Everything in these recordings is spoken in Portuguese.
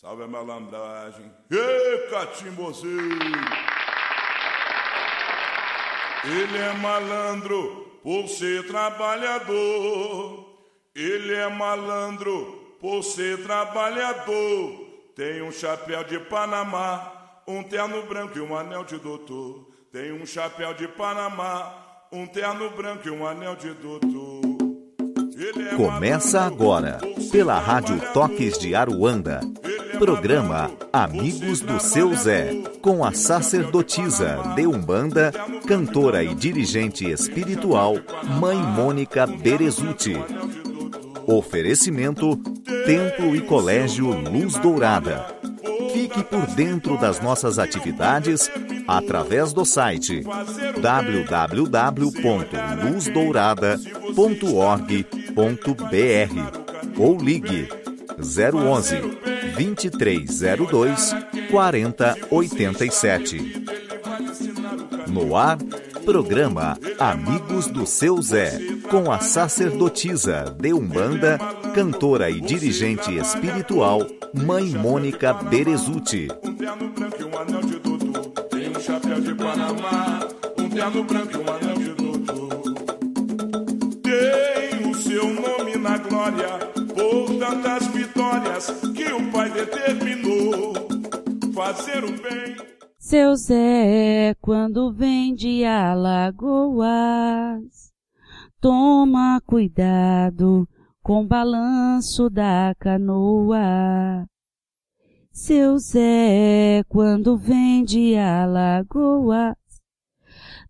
Salve a malandragem. Ê, catimbozeiro! Ele é malandro por ser trabalhador. Ele é malandro por ser trabalhador. Tem um chapéu de Panamá, um terno branco e um anel de doutor. Tem um chapéu de Panamá, um terno branco e um anel de doutor. É Começa agora, pela Rádio Toques de Aruanda. Programa Amigos do Seu Zé, com a sacerdotisa de Umbanda, cantora e dirigente espiritual, Mãe Mônica Berezuti. Oferecimento Templo e Colégio Luz Dourada. Fique por dentro das nossas atividades através do site www.luzdourada.org.br ou ligue 011 2302 4087. No ar, programa Amigos do Seu Zé, com a sacerdotisa de Umbanda, cantora e dirigente espiritual, Mãe Mônica Berezuti. Tem o seu nome na glória, por tantas que o Pai determinou. Fazer o bem seu Zé, quando vem de Alagoas, toma cuidado com o balanço da canoa. Seu Zé, quando vem de Alagoas,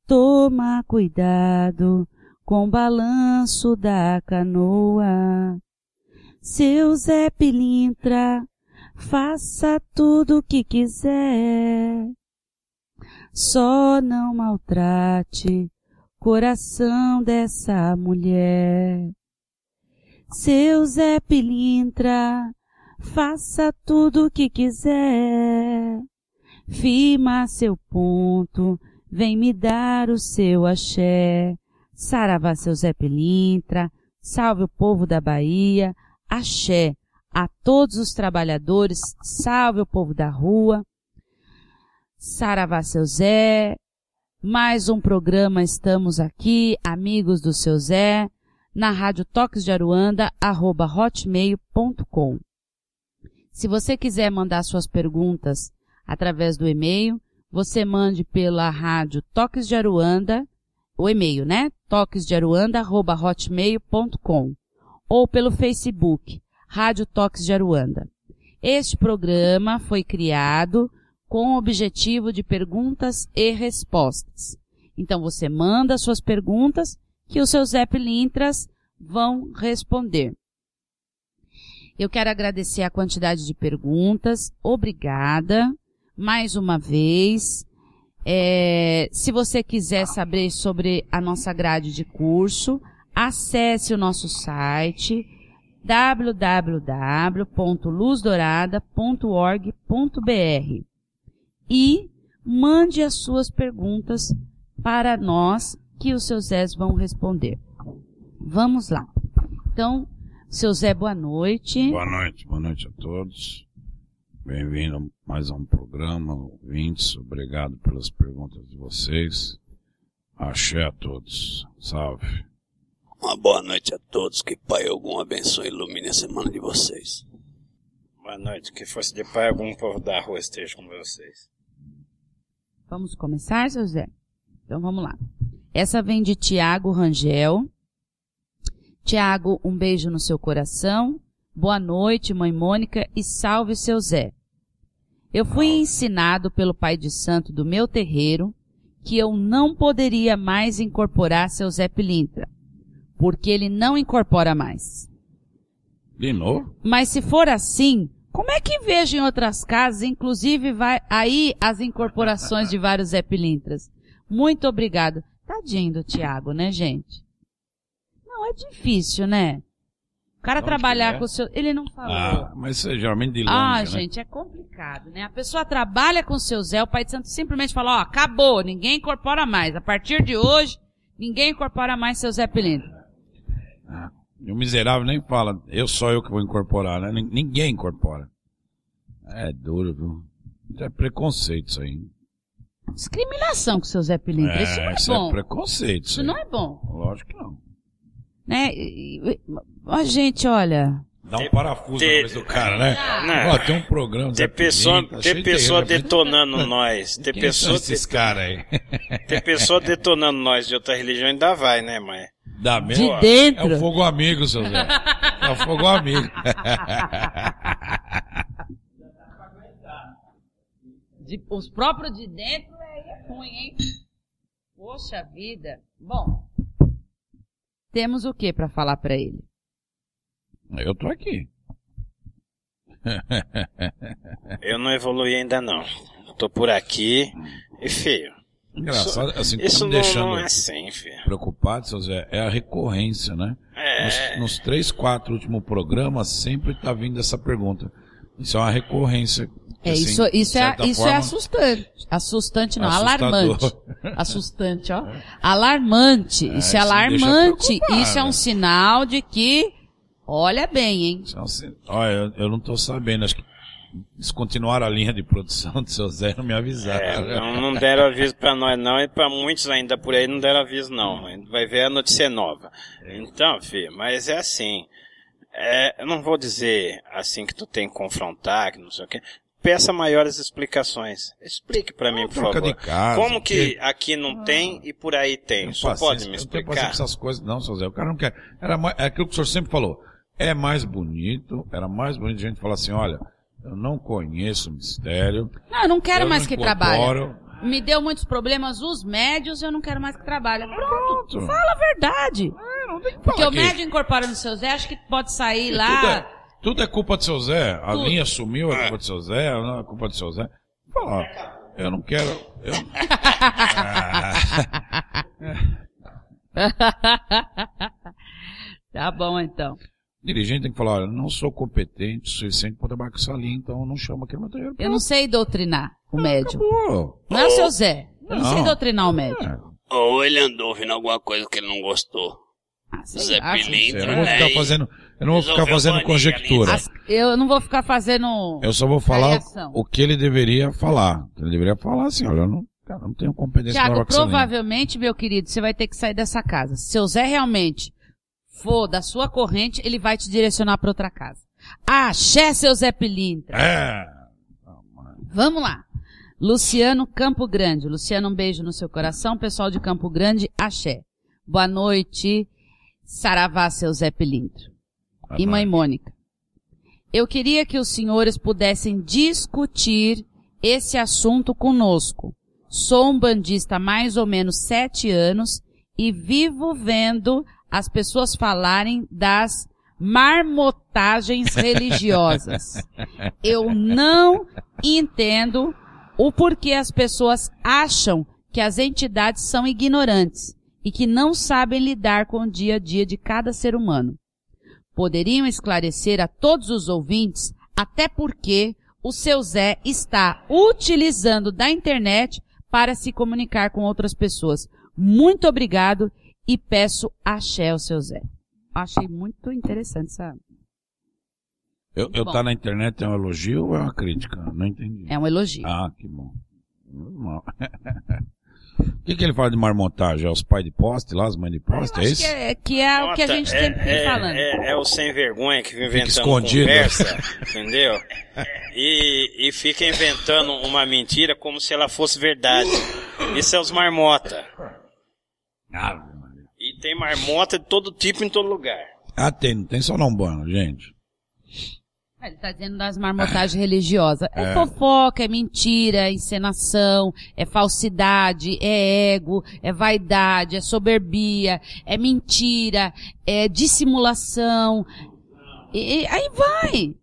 toma cuidado com o balanço da canoa. Seu Zé Pilintra, faça tudo o que quiser só não maltrate coração dessa mulher. Seu Zé Pilintra, faça tudo o que quiser. Firma seu ponto, vem me dar o seu axé. Saravá seu Zé Pilintra, salve o povo da Bahia, axé a todos os trabalhadores, salve o povo da rua, Saravá seu Zé. Mais um programa estamos aqui, amigos do seu Zé, na rádio Toques de Aruanda, arroba hotmail.com. Se você quiser mandar suas perguntas através do e-mail, você mande pela rádio Toques de Aruanda, o e-mail, né? toquesdearuanda.hotmail.com ou pelo Facebook, Rádio Toques de Aruanda. Este programa foi criado com o objetivo de perguntas e respostas. Então você manda suas perguntas que os seus Zé vão responder. Eu quero agradecer a quantidade de perguntas. Obrigada. Mais uma vez. É, se você quiser saber sobre a nossa grade de curso, acesse o nosso site www.luzdourada.org.br e mande as suas perguntas para nós que os seus Zés vão responder. Vamos lá. Então, seu Zé, boa noite. Boa noite, boa noite a todos. Bem-vindo a mais um programa, ouvintes. Obrigado pelas perguntas de vocês. Axé a todos. Salve. Uma boa noite a todos. Que Pai algum abençoe e ilumine a semana de vocês. Boa noite. Que fosse de Pai algum povo da rua esteja com vocês. Vamos começar, seu Zé? Então vamos lá. Essa vem de Tiago Rangel. Tiago, um beijo no seu coração. Boa noite, mãe Mônica, e salve seu Zé. Eu fui ensinado pelo pai de santo do meu terreiro que eu não poderia mais incorporar seu Zé Pilintra, porque ele não incorpora mais. De novo? Mas se for assim, como é que vejo em outras casas, inclusive vai aí as incorporações de vários Zé Pilintras? Muito obrigado. Tadinho do Tiago, né, gente? Não, é difícil, né? O cara trabalhar é? com o seu. Ele não falou. Ah, mas é geralmente de longe. Ah, né? gente, é complicado, né? A pessoa trabalha com o seu Zé, o Pai de Santo simplesmente fala: ó, acabou, ninguém incorpora mais. A partir de hoje, ninguém incorpora mais seu Zé Pilintra. Ah. E o miserável nem fala, eu sou eu que vou incorporar, né? Ninguém incorpora. É duro, viu? É preconceito isso aí. Discriminação com o seu Zé Pilintra. É, isso não é isso bom. é preconceito. Isso aí. não é bom. Lógico que não. Né? Ó, gente, olha. Dá um parafuso cabeça do cara, né? Não. Ó, tem um programa. Ter pessoa, Pilintra, de pessoa detonando nós. Ter Quem pessoa, esses caras aí? ter pessoa detonando nós de outra religião ainda vai, né, mãe? Mesmo? De dentro. É o fogo amigo, seu Zé. É o fogo amigo. De- os próprios de dentro é ruim, hein? Poxa vida. Bom, temos o que pra falar pra ele? Eu tô aqui. Eu não evolui ainda não. Tô por aqui e feio. Engraçado, assim, que tá me deixando não é assim, filho. preocupado, seu Zé, é a recorrência, né? É. Nos, nos três, quatro últimos programas, sempre tá vindo essa pergunta. Isso é uma recorrência. É, assim, isso, isso, é, isso é forma, assustante. Assustante não, Assustador. alarmante. Assustante, ó. Alarmante. É, isso é isso deixa alarmante. Isso é um sinal de que, olha bem, hein? é Olha, eu, eu não tô sabendo, acho que eles continuaram a linha de produção do seu Zé, não me avisaram. É, não, não deram aviso pra nós não, e pra muitos ainda por aí não deram aviso não. Vai ver a notícia nova. Então, filho, mas é assim. É, eu não vou dizer assim que tu tem que confrontar, que não sei o quê. Peça maiores explicações. Explique pra mim, por favor. de casa, Como que porque- aqui não tem e por aí tem? Só pode me explicar? paciência com essas coisas, não, seu Zé. O cara não quer. Era mais, é aquilo que o senhor sempre falou. É mais bonito, era mais bonito a gente falar assim, olha, eu não conheço o mistério. Não, eu não quero eu mais não que trabalhe. Me deu muitos problemas os médios, eu não quero mais que trabalhe. Pronto, Pronto. fala a verdade. É, não tem que Porque o que- médio incorpora no seu Zé, acho que pode sair Tudo lá. é, tudo é culpa do seu Zé. A Tudo. linha sumiu, é culpa do seu Zé, não é culpa do seu Zé. Fala, eu não quero. eu- tá bom, então. O dirigente tem que falar, olha, eu não sou competente o suficiente para trabalhar com essa linha, então eu não chamo aquele material. Eu não sei doutrinar o médium. Pô, Não é o seu Zé. Eu não, Não. sei doutrinar o médium. é, Ou ele andou ouvindo alguma coisa que ele não gostou. Ah, Zé lá, Pilintra, eu não vou né? ficar fazendo, eu não vou ficar fazendo conjectura. As- eu não vou ficar fazendo. Eu só vou falar Variação. o que ele deveria falar. Ele deveria falar assim, olha, eu não, cara, não tenho competência para Tiago, provavelmente, meu querido, você vai ter que sair dessa casa. Se seu Zé realmente for da sua corrente, ele vai te direcionar para outra casa. Axé, seu Zé Pilintra. É. Vamos lá. Luciano Campo Grande. Luciano, um beijo no seu coração. Pessoal de Campo Grande, axé. Boa noite. Saravá, seu Zé Pilintra. E mãe Mônica. Eu queria que os senhores pudessem discutir esse assunto conosco. Sou um bandista há mais ou menos sete anos e vivo vendo as pessoas falarem das marmotagens religiosas. Eu não entendo o porquê as pessoas acham que as entidades são ignorantes e que não sabem lidar com o dia a dia de cada ser humano. Poderiam esclarecer a todos os ouvintes até porque o seu Zé está utilizando da internet para se comunicar com outras pessoas. Muito obrigado e peço axé ao seu Zé. Achei muito interessante essa. Eu, eu Bom. tá na internet é um elogio ou é uma crítica? Não entendi. É um elogio. Ah, que bom. Normal. O que, que ele fala de marmontagem? É os pais de poste lá, as mães de poste? É isso? que é, que é o que a Nota, gente é, sempre é, falando. É, é o sem vergonha que vem inventando escondido. conversa, entendeu? E, e fica inventando uma mentira como se ela fosse verdade. Isso é os marmota. E tem marmota de todo tipo em todo lugar. Ah, tem, não tem só não bano, gente. Ele tá dizendo das marmotagens religiosas. É, fofoca, é mentira, é encenação, é falsidade, é ego, é vaidade, é soberbia, é mentira, é dissimulação. E, e aí vai.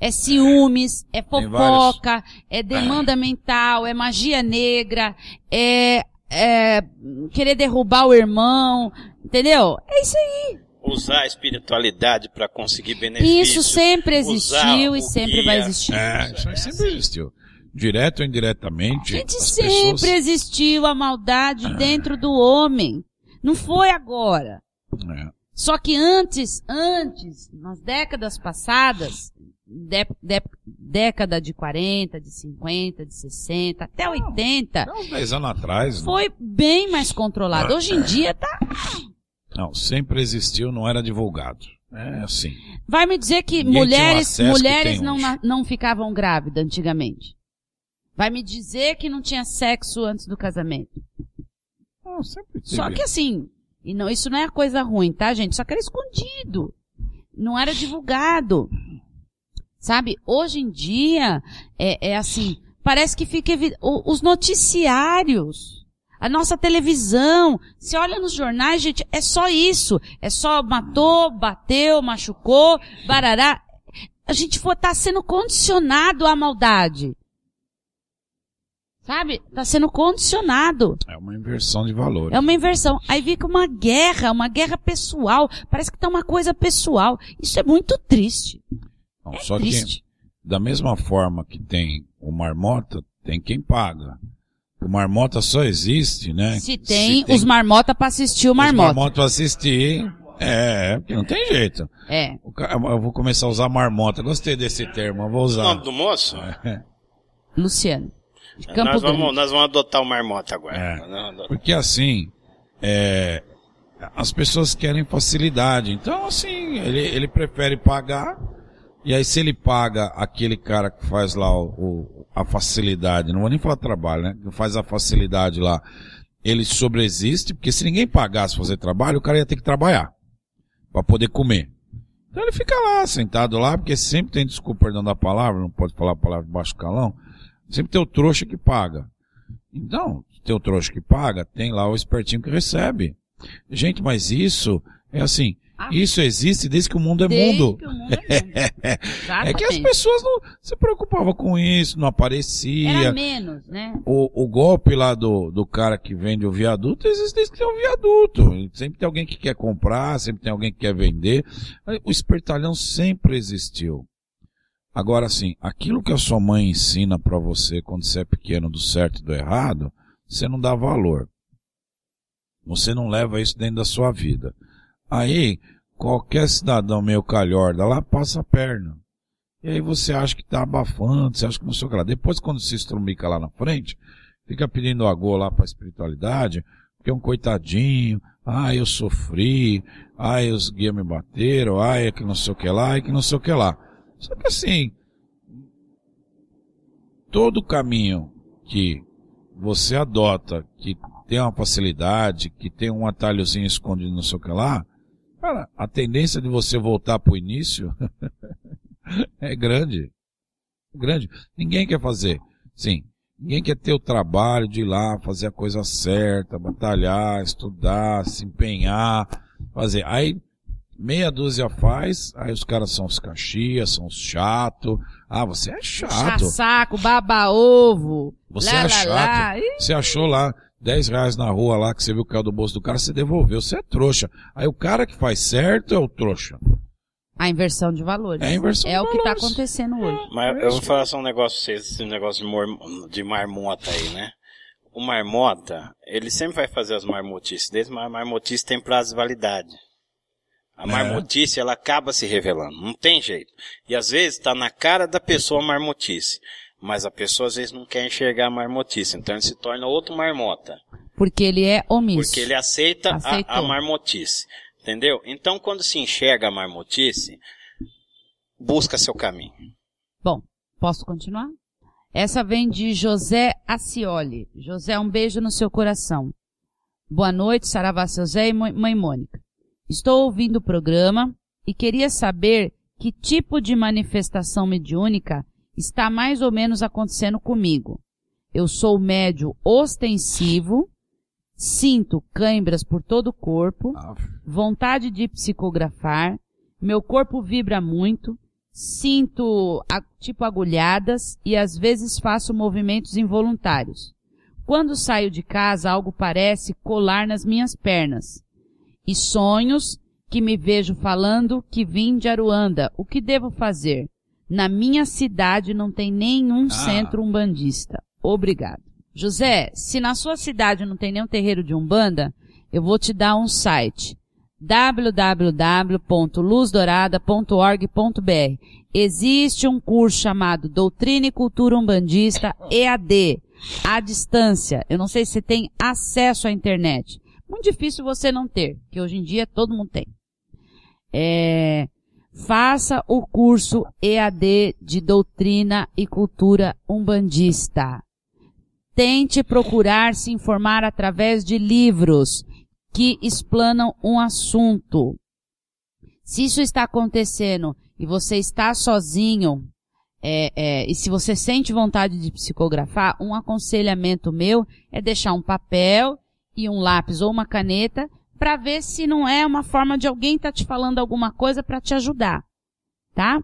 É ciúmes, é fofoca, é demanda mental, é magia negra, é, é querer derrubar o irmão, entendeu? É isso aí. Usar a espiritualidade para conseguir benefícios. Isso sempre existiu e sempre guia. vai existir. É, isso aí sempre existiu. Direto ou indiretamente. Gente, as sempre pessoas... existiu a maldade dentro do homem. Não foi agora. É. Só que antes, antes, nas décadas passadas, de- de- década de 40, de 50, de 60, até 80, Até uns 10 anos atrás. né? foi bem mais controlado. Hoje em dia tá. Não, sempre existiu, não era divulgado. É assim. Vai me dizer que Ninguém mulheres, que mulheres tem não, hoje. não ficavam grávidas antigamente. Vai me dizer que não tinha sexo antes do casamento. Não, sempre teve. Só que assim, e não, isso não é coisa ruim, tá, gente? Só que era escondido. Não era divulgado. Sabe? Hoje em dia, é, é assim, parece que fica os noticiários, a nossa televisão, se olha nos jornais, gente, é só isso. É só matou, bateu, machucou, barará. A gente for, tá sendo condicionado à maldade. Sabe? Tá sendo condicionado. É uma inversão de valores. É uma inversão. Aí fica uma guerra, uma guerra pessoal. Parece que tá uma coisa pessoal. Isso é muito triste. Não, É só triste. que, da mesma forma que tem o marmota, tem quem paga. O marmota só existe, né? Se tem, os marmota pra assistir o os marmota. marmota pra assistir. É, porque não tem jeito. É. O Eu vou começar a usar marmota. Gostei desse termo, eu vou O usar. nome do moço? Luciano. De Campo nós, Grande. vamos, nós vamos adotar o marmota agora. É. Porque assim, é, as pessoas querem facilidade. Então, assim, ele, ele prefere pagar. E aí, se ele paga aquele cara que faz lá o, o- a facilidade, não vou nem falar trabalho, né? Que faz a facilidade lá, ele sobreexiste, porque se ninguém pagasse fazer trabalho, o cara ia ter que trabalhar para poder comer. Então ele fica lá, sentado lá, porque sempre tem desculpa, perdão da palavra, não pode falar a palavra de baixo calão, sempre tem o trouxa que paga. Então, tem o trouxa que paga, tem lá o espertinho que recebe. Gente, mas isso é assim, Ah, isso existe desde que o mundo é desde mundo. que o mundo é mundo. É que as pessoas não se preocupavam com isso, não aparecia. Era menos, né? O, o golpe lá do, do cara que vende o viaduto existe desde que tem um viaduto. Sempre tem alguém que quer comprar, sempre tem alguém que quer vender. O espertalhão sempre existiu. Agora, assim, aquilo que a sua mãe ensina pra você quando você é pequeno do certo e do errado, você não dá valor. Você não leva isso dentro da sua vida. Aí, qualquer cidadão meio calhorda lá passa a perna. E aí você acha que tá abafando, você acha que não sei o que lá. Depois, quando se estrumica lá na frente, fica pedindo agô lá pra espiritualidade, porque é um coitadinho, ah, eu sofri, ah, os guias me bateram, ah, é que não sei o que lá, é que não sei o que lá. Só que assim, todo caminho que você adota, que tem uma facilidade, que tem um atalhozinho escondido não sei o que lá, cara, a tendência de você voltar pro início é grande. Grande. Ninguém quer fazer. Sim. Ninguém quer ter o trabalho de ir lá, fazer a coisa certa, batalhar, estudar, se empenhar, fazer. Aí, meia dúzia faz, aí os caras são os caxias, são os chato. Ah, você é chato. saco, baba ovo. Você lá, é lá, chato. lá. Você achou lá 10 reais na rua lá que você viu que caiu do bolso do cara, você devolveu. Você é trouxa. Aí o cara que faz certo é o trouxa. A inversão de valores. É a inversão É de o que está valores. acontecendo hoje. Mas eu vou falar só um negócio pra vocês, esse negócio de, mor- de marmota aí, né? O marmota, ele sempre vai fazer as marmotices dele, mas a marmotice tem prazo de validade. A É. marmotice, ela acaba se revelando, não tem jeito. E às vezes tá na cara da pessoa a marmotice. Mas a pessoa às vezes não quer enxergar a marmotice, então ele se torna outro marmota. Porque ele é omisso. Porque ele aceita a, a marmotice. Entendeu? Então quando se enxerga a marmotice, busca seu caminho. Bom, posso continuar? Essa vem de José Acioli. José, um beijo no seu coração. Boa noite, Saravá seu Zé e mãe Mônica. Estou ouvindo o programa e queria saber que tipo de manifestação mediúnica está mais ou menos acontecendo comigo. Eu sou médio ostensivo, sinto cãibras por todo o corpo, vontade de psicografar, meu corpo vibra muito, sinto tipo agulhadas e às vezes faço movimentos involuntários. Quando saio de casa, algo parece colar nas minhas pernas. E sonhos que me vejo falando que vim de Aruanda. O que devo fazer? Na minha cidade não tem nenhum centro umbandista. Obrigado. José, se na sua cidade não tem nenhum terreiro de umbanda, eu vou te dar um site www.luzdourada.org.br. Existe um curso chamado Doutrina e Cultura Umbandista EAD, à distância. Eu não sei se tem acesso à internet. Muito difícil você não ter, que hoje em dia todo mundo tem. É, faça o curso EAD de Doutrina e Cultura Umbandista. Tente procurar se informar através de livros que explanam um assunto. Se isso está acontecendo e você está sozinho, é, é, e se você sente vontade de psicografar, um aconselhamento meu é deixar um papel e um lápis ou uma caneta para ver se não é uma forma de alguém estar tá te falando alguma coisa para te ajudar, tá?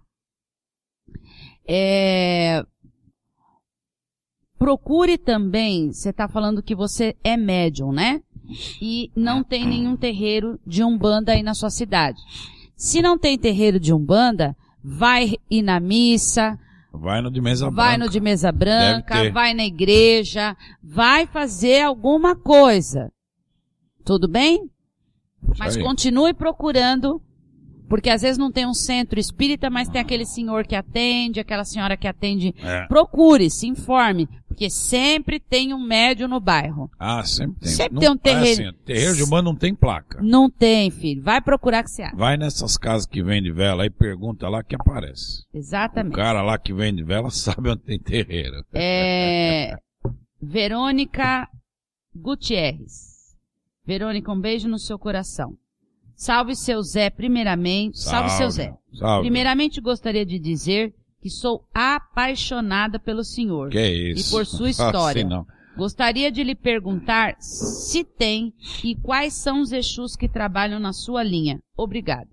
É, procure também, você está falando que você é médium, né? E não tem nenhum terreiro de Umbanda aí na sua cidade. Se não tem terreiro de Umbanda, vai ir na missa, Vai no de mesa vai branca. no de mesa branca, vai na igreja, vai fazer alguma coisa. Tudo bem? Mas aí. continue procurando porque às vezes não tem um centro espírita, mas tem aquele senhor que atende, aquela senhora que atende. É. Procure, se informe, porque sempre tem um médio no bairro. Ah, sempre tem. Sempre Não- tem um é terreiro. assim, terreiro de humano não tem placa. Não tem, filho. Vai procurar que você acha. Vai nessas casas que vende vela aí, pergunta lá que aparece. O Exatamente. cara lá que vende vela sabe onde tem terreiro. É... Verônica Gutierrez. Verônica, um beijo no seu coração. Salve seu Zé, primeiramente. Salve, seu Zé. Salve. Primeiramente gostaria de dizer que sou apaixonada pelo senhor. Que isso. E por sua história. Assim. Gostaria de lhe perguntar se tem e quais são os Exus que trabalham na sua linha. Obrigado.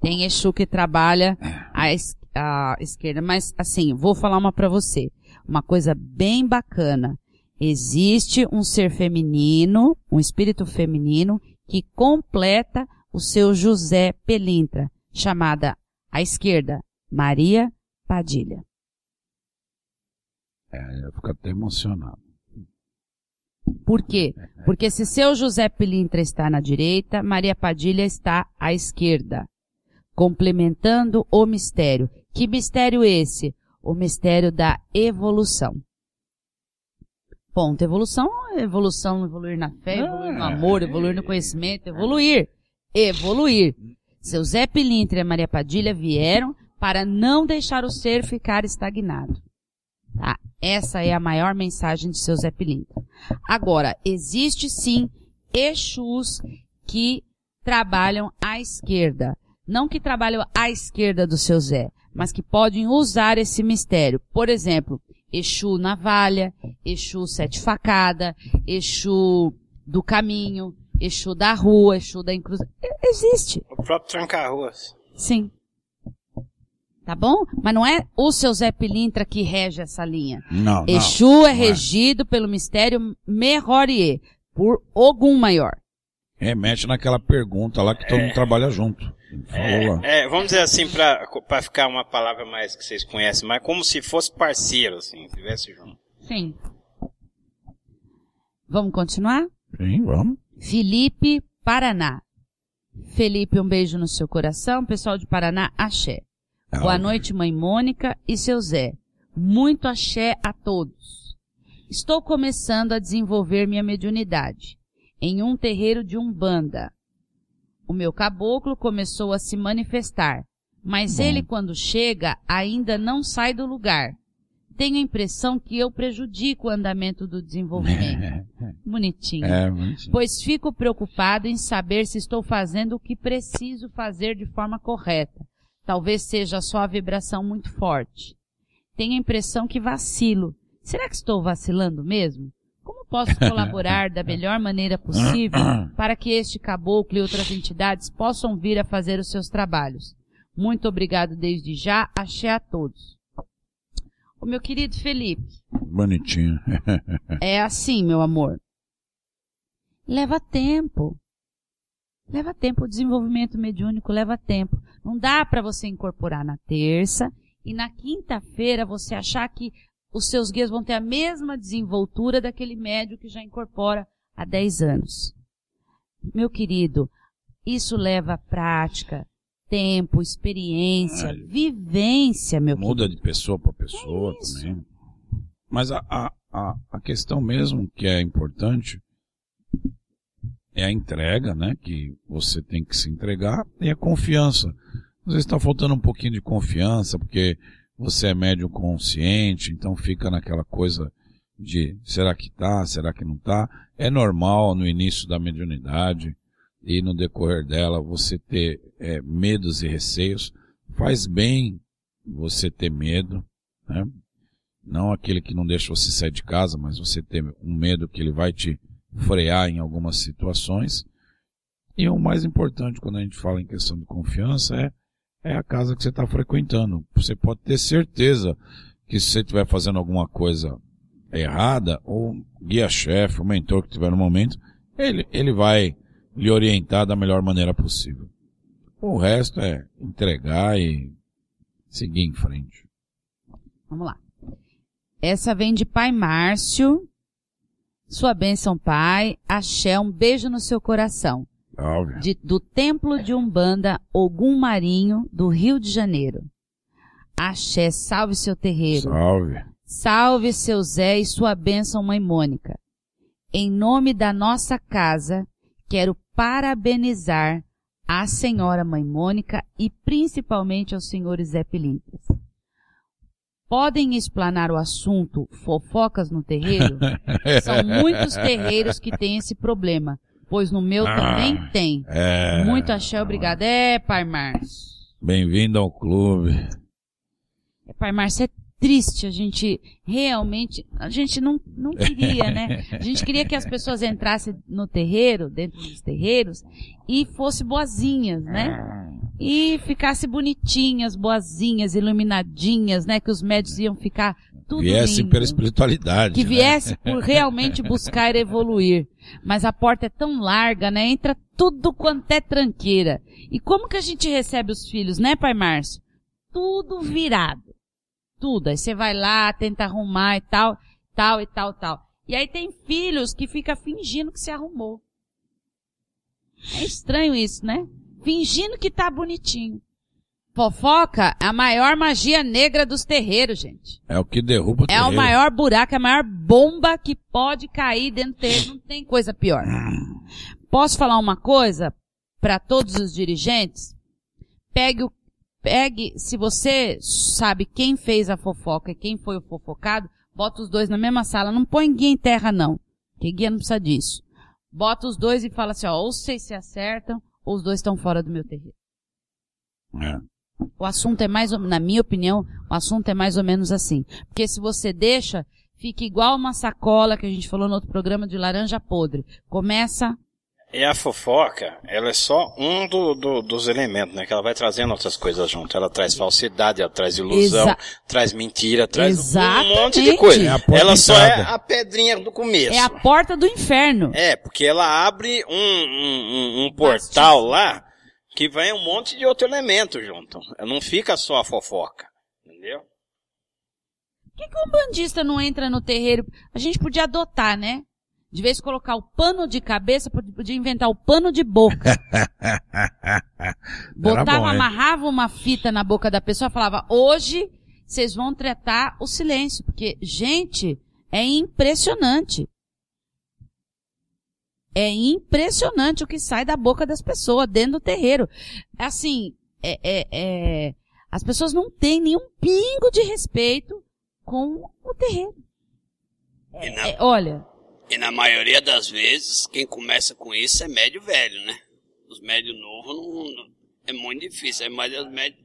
Tem Exu que trabalha à, es- à esquerda, mas assim, vou falar uma pra você. Uma coisa bem bacana. Existe um ser feminino, um espírito feminino, que completa o seu José Pelintra, chamada à esquerda, Maria Padilha. É, eu fico até emocionado. Por quê? Porque se seu José Pilintra está na direita, Maria Padilha está à esquerda, complementando o mistério. Que mistério esse? O mistério da evolução. Ponto. Evolução é evolução, evoluir na fé, evoluir no amor, evoluir no conhecimento, evoluir. Evoluir. Seu Zé Pilintra e a Maria Padilha vieram para não deixar o ser ficar estagnado. Tá? Essa é a maior mensagem de seu Zé Pilintra. Agora, existe sim Exus que trabalham à esquerda. Não que trabalham à esquerda do seu Zé, mas que podem usar esse mistério. Por exemplo, Exu navalha, Exu sete facada, Exu do caminho, Exu da rua, Exu da inclusão. Existe. O próprio tranca-ruas. Sim. Tá bom? Mas não é o seu Zé Pilintra que rege essa linha. Não, não. Exu é não é. regido pelo mistério Mehorie, por Ogum Maior. Remete naquela pergunta lá que todo mundo trabalha junto. Lá. É, vamos dizer assim, pra ficar uma palavra mais que vocês conhecem, mas como se fosse parceiro, assim, estivesse junto. Sim. Vamos continuar? Sim, vamos. Felipe Paraná. Felipe, um beijo no seu coração. Pessoal de Paraná, axé. Boa noite, mãe Mônica e seu Zé. Muito axé a todos. Estou começando a desenvolver minha mediunidade em um terreiro de Umbanda. O meu caboclo começou a se manifestar, mas Bom. ele quando chega ainda não sai do lugar. Tenho a impressão que eu prejudico o andamento do desenvolvimento. Bonitinho É, bonitinho. pois fico preocupado em saber se estou fazendo o que preciso fazer de forma correta. Talvez seja só a vibração muito forte. Tenho a impressão que vacilo. Será que estou vacilando mesmo? Como posso colaborar da melhor maneira possível para que este caboclo e outras entidades possam vir a fazer os seus trabalhos? Muito obrigado desde já. Axé a todos. O meu querido Felipe, Bonitinho. é assim, meu amor. Leva tempo. Leva tempo. O desenvolvimento mediúnico leva tempo. Não dá para você incorporar na terça e na quinta-feira você achar que os seus guias vão ter a mesma desenvoltura daquele médio que já incorpora há 10 anos. Meu querido, Isso leva prática, tempo, experiência, É. vivência, meu Muda de pessoa para pessoa É também. Mas a, a, a, a questão mesmo que é importante é a entrega, né? Que você tem que se entregar e a confiança. Às vezes está faltando um pouquinho de confiança, porque você é médium consciente, então fica naquela coisa de será que tá, será que não tá. É normal no início da mediunidade e no decorrer dela você ter é, medos e receios. Faz bem você ter medo, né? Não aquele que não deixa você sair de casa, mas você ter um medo que ele vai te frear em algumas situações. E o mais importante quando a gente fala em questão de confiança é, é a casa que você está frequentando. Você pode ter certeza que se você estiver fazendo alguma coisa errada, o guia-chefe, o mentor que tiver no momento, ele, ele vai lhe orientar da melhor maneira possível. O resto é entregar e seguir em frente. Vamos lá. Essa vem de Pai Márcio. Sua bênção, Pai. Axé, um beijo no seu coração. De- do Templo de Umbanda Ogum Marinho, do Rio de Janeiro. Axé, salve seu terreiro. Salve. Salve seu Zé e sua bênção, Mãe Mônica. Em nome da nossa casa, quero parabenizar a senhora Mãe Mônica e principalmente aos senhores Zé Pilintas. Podem explanar o assunto fofocas no terreiro? São muitos terreiros que têm esse problema, pois no meu também tem. É, Muito axé, obrigado. É, Pai Márcio. bem-vindo ao clube. É, Pai Márcio, é triste a gente realmente, a gente não, não queria, né? A gente queria que as pessoas entrassem no terreiro, dentro dos terreiros, e fossem boazinhas, né? E ficasse bonitinhas, boazinhas, iluminadinhas, né? Que os médios iam ficar tudo Viesse lindo. pela espiritualidade. que né? viesse por realmente buscar evoluir. Mas a porta é tão larga, né? Entra tudo quanto é tranqueira. E como que a gente recebe os filhos, né, pai Márcio? Tudo virado. Tudo. Aí você vai lá, tenta arrumar e tal, tal e tal, tal. E aí tem filhos que fica fingindo que se arrumou. É estranho isso, né? Fingindo que tá bonitinho. Fofoca é a maior magia negra dos terreiros, gente. É o que derruba o É o terreiro. maior buraco, é a maior bomba que pode cair dentro do terreiro. Não tem coisa pior. Posso falar uma coisa para todos os dirigentes? Pegue o, pegue, se você sabe quem fez a fofoca e quem foi o fofocado, bota os dois na mesma sala. Não põe guia em terra, não. Que guia não precisa disso. Bota os dois e fala assim, ó, ou vocês se acertam, ou os dois estão fora do meu terreiro. É. O assunto é mais, ou- na minha opinião, o assunto é mais ou menos assim. Porque se você deixa, fica igual uma sacola que a gente falou no outro programa de laranja podre. Começa, E a fofoca, ela é só um do- do- dos elementos, né? Que ela vai trazendo outras coisas junto. Ela traz falsidade, ela traz ilusão, Exa- traz mentira, traz Exatamente. um monte de coisa. É ela só é a pedrinha do começo. é a porta do inferno. É, porque ela abre um, um, um- um portal lá que vai um monte de outro elemento junto. Não fica só a fofoca. Entendeu? Por que, que um bandista não entra no terreiro? A gente podia adotar, né? De vez em colocar o pano de cabeça, pod- podia inventar o pano de boca. Botava, bom, amarrava uma fita na boca da pessoa e falava, hoje vocês vão tratar o silêncio. Porque, gente, é impressionante. É impressionante o que sai da boca das pessoas dentro do terreiro. Assim, é, é, é, as pessoas não têm nenhum pingo de respeito com o terreiro. E na, É, olha, e na maioria das vezes, quem começa com isso é médio velho, né? Os médios novos não, não- é muito difícil. É mais os médios.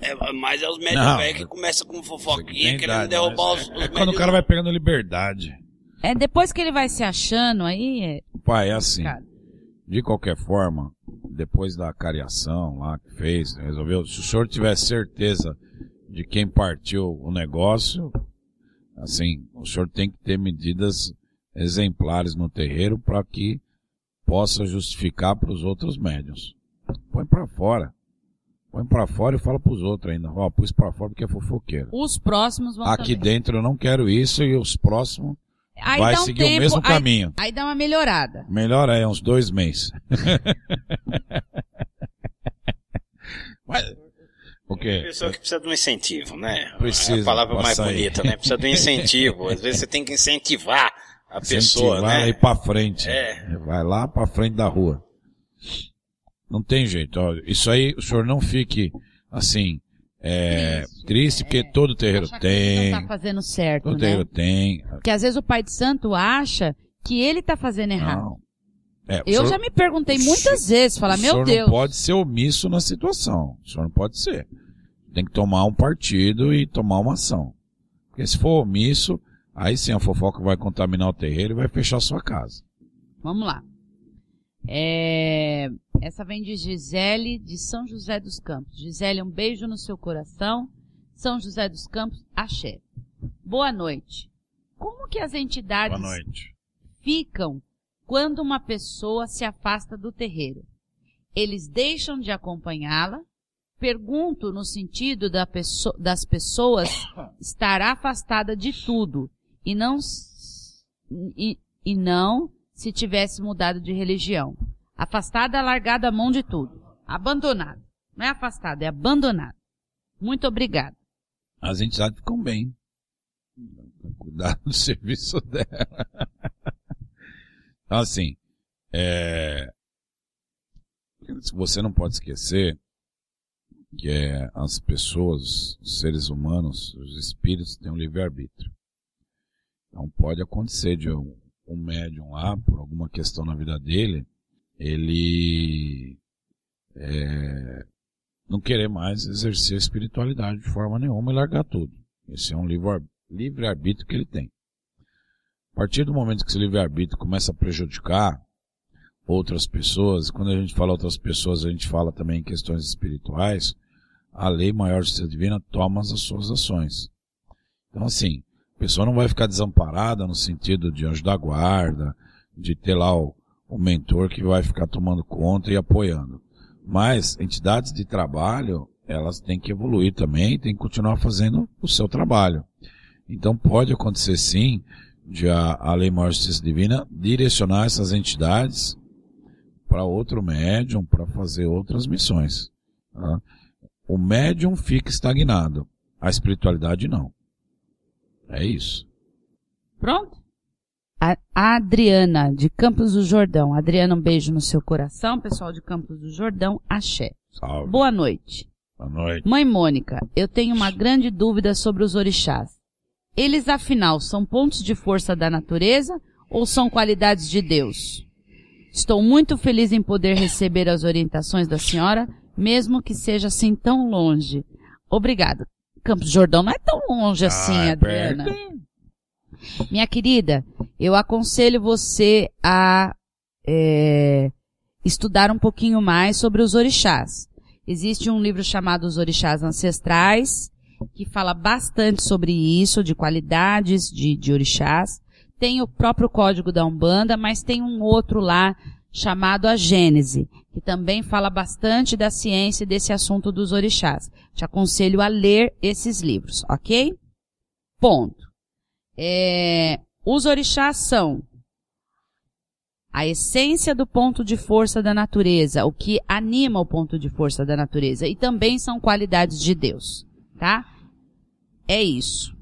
É, é mais é os médios velhos que começam com fofoquinha, querendo idade, derrubar mas os, os é, médios é quando o cara vai pegando liberdade. É depois que ele vai se achando aí, é Pai, é assim. Cara. De qualquer forma, depois da cariação lá que fez, resolveu. Se o senhor tiver certeza de quem partiu o negócio, assim, o senhor tem que ter medidas exemplares no terreiro para que possa justificar para os outros médios. Põe para fora. Põe para fora e fala para os outros ainda. Ó, pus para fora porque é fofoqueiro. os próximos vão Aqui também. dentro eu não quero isso e os próximos aí vai dá um seguir tempo, o mesmo aí- caminho. Aí dá uma melhorada. Melhor é uns dois meses. Mas, o quê? Pessoa que precisa de um incentivo, né? Precisa, É a palavra mais sair. bonita, né? Precisa de um incentivo. Às vezes você tem que incentivar a pessoa, Incentivar né? ir pra frente. É. Vai lá pra frente da rua. Não tem jeito. Ó, isso aí, o senhor não fique assim, é, triste, porque todo terreiro Achar que ele tem. não tá fazendo certo, Todo né? terreiro tem. Porque às vezes o pai de santo acha que ele tá fazendo errado. Não. É, o Eu senhor- já me perguntei o muitas vezes, falar, o meu senhor Deus. não pode ser omisso na situação. O senhor não pode ser. Tem que tomar um partido e tomar uma ação. Porque se for omisso, aí sim a fofoca vai contaminar o terreiro e vai fechar a sua casa. Vamos lá. É, Essa vem de Gisele, de São José dos Campos. Gisele, um beijo no seu coração. São José dos Campos, axé. Boa noite. Como que as entidades ficam quando uma pessoa se afasta do terreiro? Eles deixam de acompanhá-la? Pergunto no sentido da pesso- das pessoas estar afastada de tudo e não e, e não se tivesse mudado de religião. Afastada, largada a mão de tudo. Abandonada. Não é afastada, é abandonada. Muito obrigada. As entidades ficam bem. Cuidar do serviço dela. Então, assim, é... você não pode esquecer que é, as pessoas, os seres humanos, os espíritos têm um livre-arbítrio. Então pode acontecer de um médium lá, por alguma questão na vida dele, ele é, não querer mais exercer a espiritualidade de forma nenhuma e largar tudo. Esse é um livre- livre-arbítrio que ele tem. A partir do momento que esse livre-arbítrio começa a prejudicar outras pessoas, quando a gente fala outras pessoas, a gente fala também em questões espirituais, a lei maior de justiça divina toma as suas ações. Então, assim, a pessoa não vai ficar desamparada no sentido de anjo da guarda, de ter lá o, o mentor que vai ficar tomando conta e apoiando. Mas entidades de trabalho, elas têm que evoluir também, têm que continuar fazendo o seu trabalho. Então pode acontecer sim de a, a lei maior justiça divina direcionar essas entidades para outro médium para fazer outras missões. tá? O médium fica estagnado, a espiritualidade não. É isso. Pronto? A Adriana, de Campos do Jordão. Adriana, um beijo no seu coração. Pessoal de Campos do Jordão, axé. Salve. Boa noite. Boa noite. Mãe Mônica, eu tenho uma grande dúvida sobre os orixás. Eles, afinal, são pontos de força da natureza ou são qualidades de Deus? Estou muito feliz em poder receber as orientações da senhora, mesmo que seja assim tão longe. Obrigada. Campos do Jordão não é tão longe assim, Ah, é Adriana. perto. Minha querida, eu aconselho você a é, estudar um pouquinho mais sobre os orixás. Existe um livro chamado Os Orixás Ancestrais, que fala bastante sobre isso, de qualidades de, de orixás. Tem o próprio código da Umbanda, mas tem um outro lá chamado A Gênese, que também fala bastante da ciência e desse assunto dos orixás. Te aconselho a ler esses livros, ok? Ponto. É, os orixás são a essência do ponto de força da natureza, o que anima o ponto de força da natureza, e também são qualidades de Deus, tá? É isso.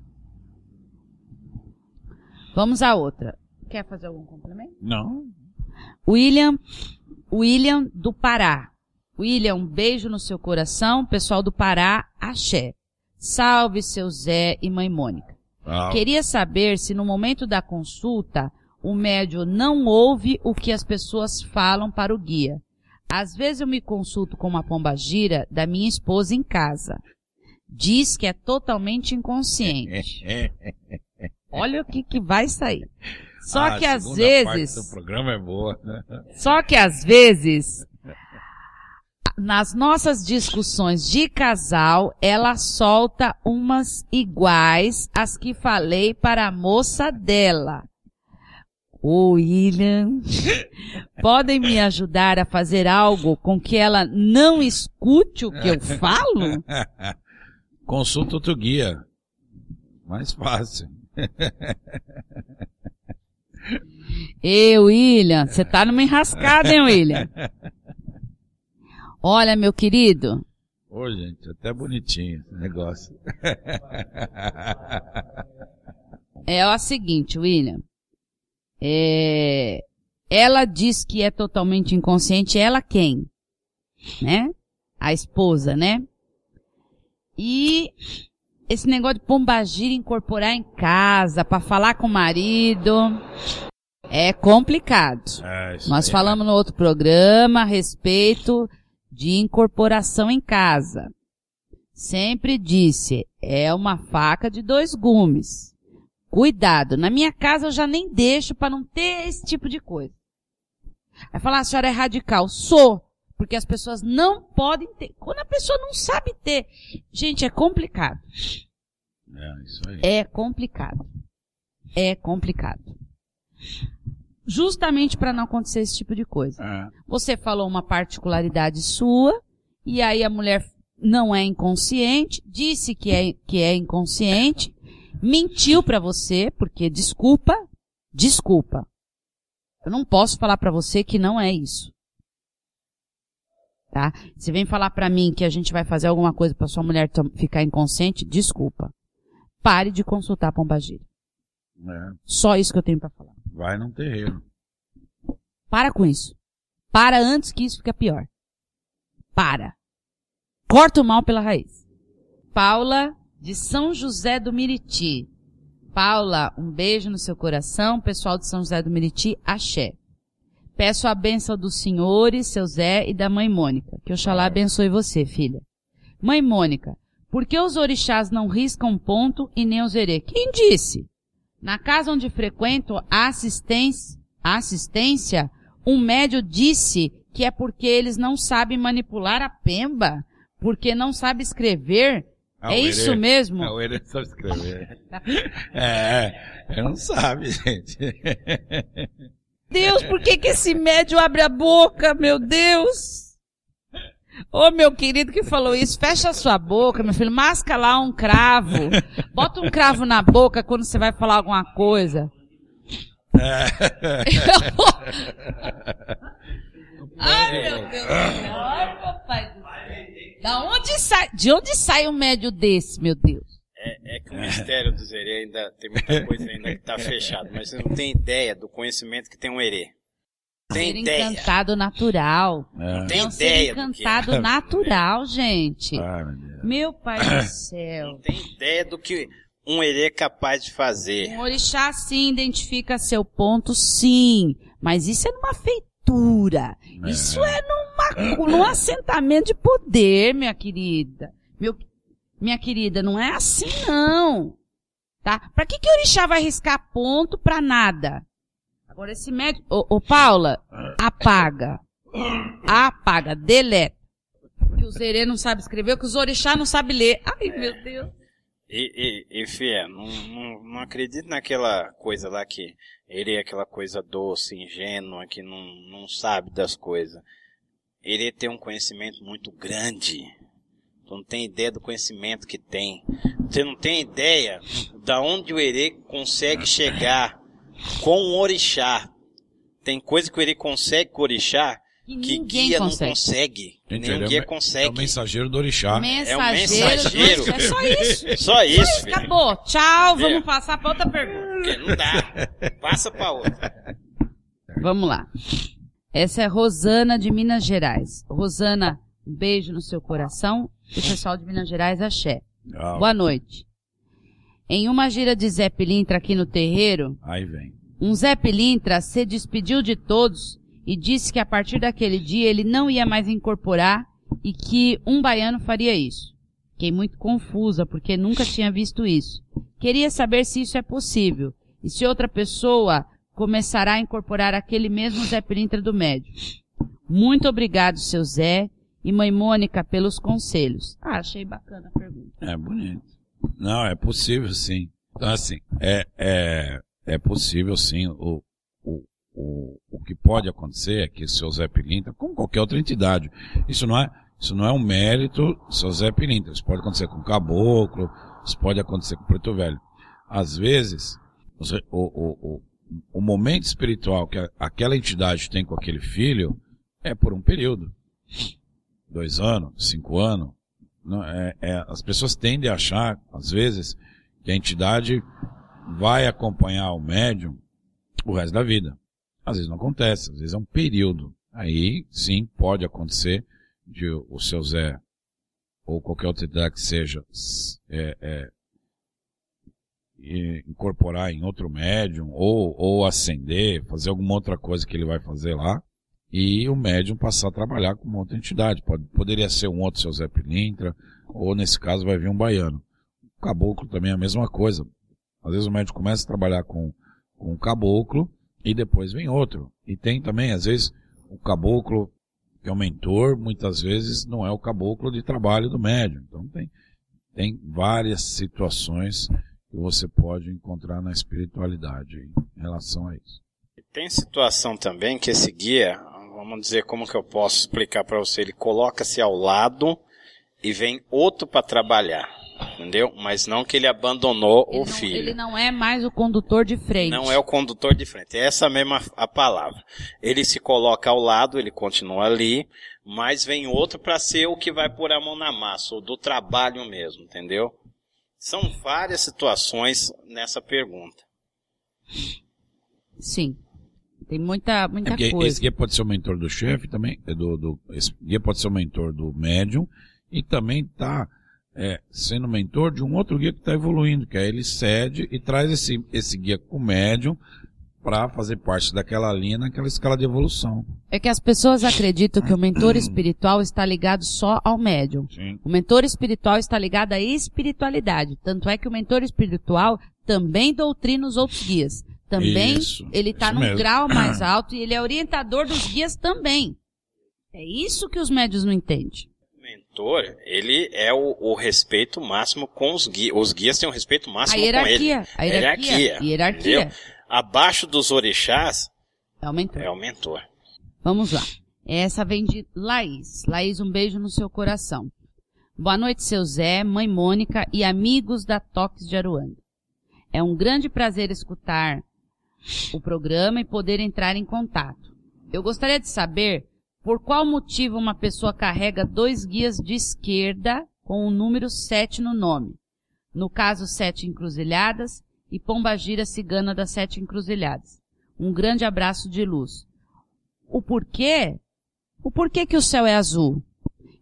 Vamos à outra. Quer fazer algum complemento? Não. William, William do Pará. William, um beijo no seu coração. Pessoal do Pará, axé. Salve seu Zé e mãe Mônica. Ah, Queria saber se no momento da consulta o médium não ouve o que as pessoas falam para o guia. Às vezes eu me consulto com uma pombagira da minha esposa em casa. Diz que é totalmente inconsciente. Olha o que, que vai sair. Só Ah, que às segunda parte vezes, do programa é boa. só que às vezes, nas nossas discussões de casal, ela solta umas iguais às que falei para a moça dela. Ô, William, podem me ajudar a fazer algo com que ela não escute o que eu falo? Consulta outro guia. Mais fácil. Ê, William, você tá numa enrascada, hein, William? Olha, meu querido, Ô, gente, até bonitinho esse negócio. é o seguinte, William. É, ela diz que é totalmente inconsciente. Ela quem? Né? A esposa, né? E esse negócio de pombagira incorporar em casa para falar com o marido é complicado. É, Nós aí, falamos no outro programa a respeito de incorporação em casa. Sempre disse, é uma faca de dois gumes. Cuidado, na minha casa eu já nem deixo para não ter esse tipo de coisa. Vai falar, a senhora é radical. Sou. Porque as pessoas não podem ter. Quando a pessoa não sabe ter. Gente, é complicado. É, isso aí. É complicado. É complicado. Justamente para não acontecer esse tipo de coisa. É. Você falou uma particularidade sua, e aí a mulher não é inconsciente, disse que é, que é inconsciente, mentiu para você, porque desculpa, desculpa. Eu não posso falar para você que não é isso. Tá? Você vem falar para mim que a gente vai fazer alguma coisa para sua mulher ficar inconsciente, desculpa. Pare de consultar a pombagira. É. Só isso que eu tenho para falar. Vai num terreiro. Para com isso. Para antes que isso fique pior. Para. Corta o mal pela raiz. Paula, de São José do Miriti. Paula, um beijo no seu coração. Pessoal de São José do Miriti, axé. Peço a bênção dos senhores, seu Zé e da mãe Mônica. Que Oxalá abençoe você, filha. Mãe Mônica, por que os orixás não riscam ponto e nem os erê? Quem disse? Na casa onde frequento a assistência, a assistência, um médio disse que é porque eles não sabem manipular a pemba, porque não sabe escrever. Ah, é isso Herê- mesmo? Ah, o Herê sabe escrever. é, ele não sabe, gente. Deus, por que, que esse médio abre a boca, meu Deus? Ô, meu querido que falou isso, fecha a sua boca, meu filho, masca lá um cravo. Bota um cravo na boca quando você vai falar alguma coisa. Ai, meu Deus do céu. Ai, papai do céu. Da onde sai, de onde sai um médio desse, meu Deus? É, é que o mistério do Zerê ainda tem muita coisa ainda que tá fechado, mas você não tem ideia do conhecimento que tem um Herê. Tem Ser ideia. encantado natural. É. Tem é um ser ideia do que é. encantado natural, gente. Ah, meu. Meu pai do céu. Não tem ideia do que um Herê é capaz de fazer. Um orixá sim identifica seu ponto, sim. Mas isso é numa feitura. Isso é numa, num assentamento de poder, minha querida. Meu, minha querida, não é assim não. Tá? Pra que que o orixá vai riscar ponto pra nada? Agora esse médico... Ô, ô Paula, apaga. Apaga, deleta. Que o Zerê não sabe escrever, que os orixá não sabe ler. Ai, meu Deus. E, e, e Fia, não, não, não acredito naquela coisa lá que ele é aquela coisa doce, ingênua, que não, não sabe das coisas. Ele tem um conhecimento muito grande. Tu não tem ideia do conhecimento que tem. Você não tem ideia da onde o Herê consegue chegar com o orixá. Tem coisa que o Herê consegue com o orixá Que guia consegue. não consegue. Gente, ele o é guia me- É consegue. o mensageiro do orixá. Mensageiro. mensageiro. É só isso. Só isso, filho. Acabou. Tchau. Vamos É. passar para outra pergunta. Porque não dá. Passa pra outra. Vamos lá. Essa é Rosana de Minas Gerais. Rosana, um beijo no seu coração. E o pessoal de Minas Gerais, axé. Boa noite. Em uma gira de Zé Pilintra aqui no terreiro, Aí vem. um Zé Pilintra se despediu de todos e disse que a partir daquele dia ele não ia mais incorporar e que um baiano faria isso. Fiquei muito confusa porque nunca tinha visto isso. Queria saber se isso é possível e se outra pessoa começará a incorporar aquele mesmo Zé Pilintra do médio. Muito obrigado, seu Zé e mãe Mônica pelos conselhos. Ah, achei bacana a pergunta. É bonito. Não, é possível sim. Então, assim, é, é, é possível sim. O, o, o, o que pode acontecer é que seu Zé Pilintra, como qualquer outra entidade, isso não é, isso não é um mérito seu Zé Pilintra. Isso pode acontecer com o caboclo, isso pode acontecer com o preto velho. Às vezes, o, o, o, o momento espiritual que aquela entidade tem com aquele filho é por um período. Dois anos, cinco anos. É, é- as pessoas tendem a achar, às vezes, que a entidade vai acompanhar o médium o resto da vida. Às vezes não acontece, às vezes é um período. Aí, sim, pode acontecer de o seu Zé ou qualquer outra entidade que seja é, é, incorporar em outro médium ou, ou ascender, fazer alguma outra coisa que ele vai fazer lá e o médium passar a trabalhar com uma outra entidade. Pode, poderia ser um outro seu Zé Pilintra ou nesse caso vai vir um baiano. O caboclo também é a mesma coisa. Às vezes o médium começa a trabalhar com, com um caboclo e depois vem outro. E tem também, às vezes, o caboclo que é o mentor, muitas vezes não é o caboclo de trabalho do médium. Então tem, tem várias situações que você pode encontrar na espiritualidade em relação a isso. Tem situação também que esse guia, vamos dizer como que eu posso explicar para você, ele coloca-se ao lado e vem outro para trabalhar, entendeu? Mas não que ele abandonou Ele o não, filho. ele não é mais o condutor de frente. Não é o condutor de frente. É essa mesma a palavra. Ele se coloca ao lado, ele continua ali, mas vem outro para ser o que vai pôr a mão na massa, ou do trabalho mesmo, entendeu? São várias situações nessa pergunta. Sim. Tem muita, É muita porque coisa. esse guia pode ser o mentor do chefe também, é do, do, esse guia pode ser o mentor do médium e também está sendo mentor de um outro guia que está evoluindo, que aí ele cede e traz esse, esse guia com o médium para fazer parte daquela linha naquela escala de evolução. É que as pessoas acreditam que o mentor espiritual está ligado só ao médium. Sim. O mentor espiritual está ligado à espiritualidade. Tanto é que o mentor espiritual também doutrina os outros guias. Também Isso, ele está num mesmo. grau mais alto e ele é orientador dos guias também. É isso que os médios não entendem. O mentor, ele é o, o respeito máximo com os guias. Os guias têm um respeito A máximo com ele. hierarquia. A hierarquia. Hierarquia. entendeu? Abaixo dos orixás É o mentor. é o mentor. Vamos lá. Essa vem de Laís. Laís, um beijo no seu coração. Boa noite, seu Zé, mãe Mônica e amigos da Toques de Aruanda. É um grande prazer escutar o programa e poder entrar em contato. Eu gostaria de saber por qual motivo uma pessoa carrega dois guias de esquerda com o número 7 no nome. No caso, Sete Encruzilhadas e Pombagira Cigana das Sete Encruzilhadas. Um grande abraço de luz o porquê, o porquê que o céu é azul.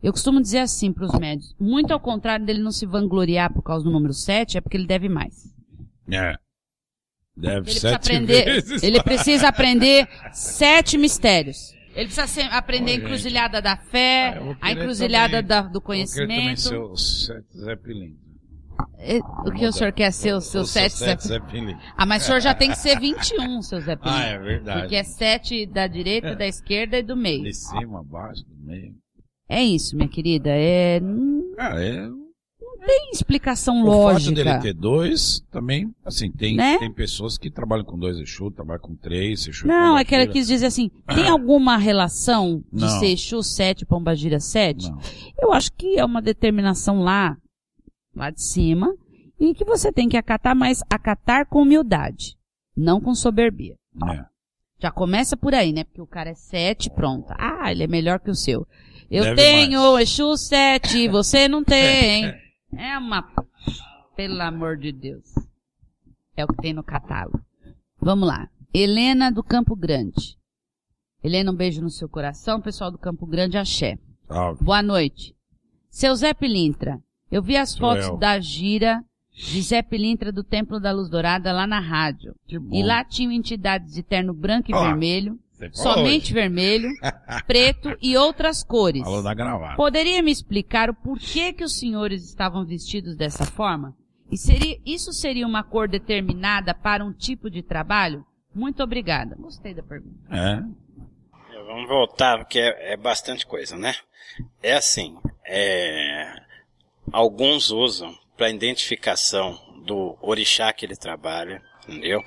Eu costumo dizer assim para os médios, muito ao contrário dele não se vangloriar por causa do número 7, é porque ele deve mais. É. Deve Ele precisa aprender, vezes. ele precisa aprender sete mistérios. Ele precisa se- aprender a Ô, encruzilhada da fé, É, vou a encruzilhada também. da- do conhecimento. ser o Sete Zé Pilintra. É, O que o senhor quer ser, o seu seu sete? Zé- Pilintra. Ah, mas o senhor já tem que ser 21, seu Zé. Ah, é verdade. Porque é sete da direita, da esquerda e do meio. De cima, abaixo, do meio. É isso, minha querida. É, Cara, é tem explicação O fato lógica. dele ter dois, também, assim, tem, Né? tem pessoas que trabalham com dois Exu, trabalham com três Exu. Não, é que ela quis dizer assim, tem alguma relação de Não. ser Exu 7 e Pombagira 7? Não. Eu acho que é uma determinação lá, lá de cima, e que você tem que acatar, mas acatar com humildade, não com soberbia. É. Já começa por aí, né? Porque o cara é 7, pronto. Ah, ele é melhor que o seu. Eu Deve tenho mais. Exu 7, você não tem. É uma... Pelo amor de Deus. É o que tem no catálogo. Vamos lá. Helena do Campo Grande. Helena, um beijo no seu coração. Pessoal do Campo Grande, axé. Salve. Boa noite. Seu Zé Pilintra, eu vi as Sou fotos eu. da gira de Zé Pilintra do Templo da Luz Dourada lá na rádio. E lá tinham entidades de terno branco e Ó, vermelho, somente vermelho, preto e outras cores. Falou da gravata. Poderia me explicar o porquê que os senhores estavam vestidos dessa forma? E seria, isso seria uma cor determinada para um tipo de trabalho? Muito obrigada. Gostei da pergunta. É. Vamos voltar, porque é, é bastante coisa, né? É assim, é, alguns usam para identificação do orixá que ele trabalha, entendeu?